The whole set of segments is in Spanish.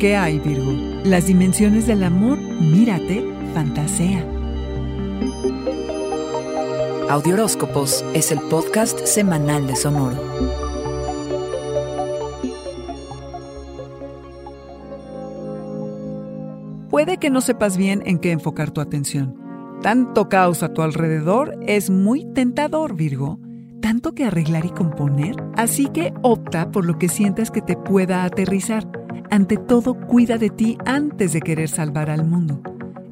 ¿Qué hay, Virgo? Las dimensiones del amor, mírate, fantasea. Audioróscopos es el podcast semanal de Sonoro. Puede que no sepas bien en qué enfocar tu atención. Tanto caos a tu alrededor es muy tentador, Virgo. Tanto que arreglar y componer. Así que opta por lo que sientas que te pueda aterrizar ante todo, cuida de ti antes de querer salvar al mundo.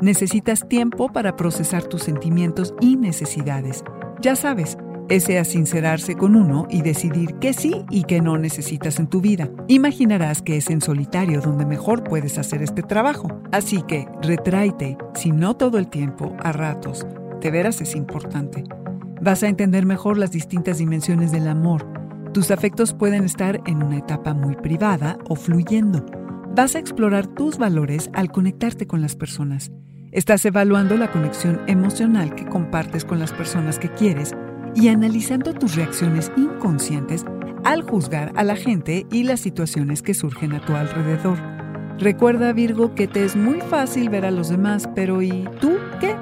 Necesitas tiempo para procesar tus sentimientos y necesidades. Ya sabes, ese a sincerarse con uno y decidir qué sí y qué no necesitas en tu vida. Imaginarás que es en solitario donde mejor puedes hacer este trabajo. Así que retráete, si no todo el tiempo, a ratos. De veras es importante. Vas a entender mejor las distintas dimensiones del amor tus afectos pueden estar en una etapa muy privada o fluyendo. Vas a explorar tus valores al conectarte con las personas. Estás evaluando la conexión emocional que compartes con las personas que quieres y analizando tus reacciones inconscientes al juzgar a la gente y las situaciones que surgen a tu alrededor. Recuerda, Virgo, que te es muy fácil ver a los demás, pero ¿y tú qué?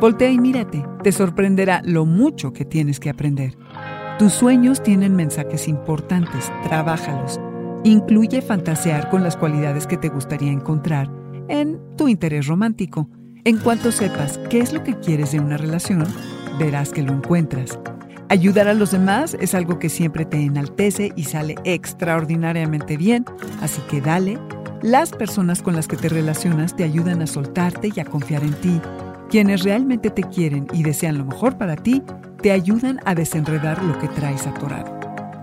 Voltea y mírate. Te sorprenderá lo mucho que tienes que aprender. Tus sueños tienen mensajes importantes, trabájalos. Incluye fantasear con las cualidades que te gustaría encontrar en tu interés romántico. En cuanto sepas qué es lo que quieres de una relación, verás que lo encuentras. Ayudar a los demás es algo que siempre te enaltece y sale extraordinariamente bien, así que dale. Las personas con las que te relacionas te ayudan a soltarte y a confiar en ti. Quienes realmente te quieren y desean lo mejor para ti, te ayudan a desenredar lo que traes atorado.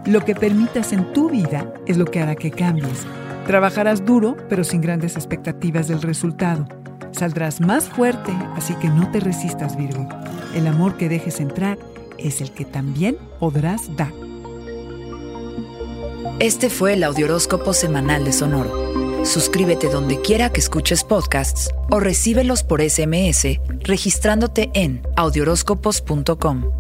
Lo que permitas en tu vida es lo que hará que cambies. Trabajarás duro, pero sin grandes expectativas del resultado. Saldrás más fuerte, así que no te resistas, Virgo. El amor que dejes entrar es el que también podrás dar. Este fue el Audioróscopo Semanal de Sonoro. Suscríbete donde quiera que escuches podcasts o recíbelos por SMS registrándote en audioróscopos.com.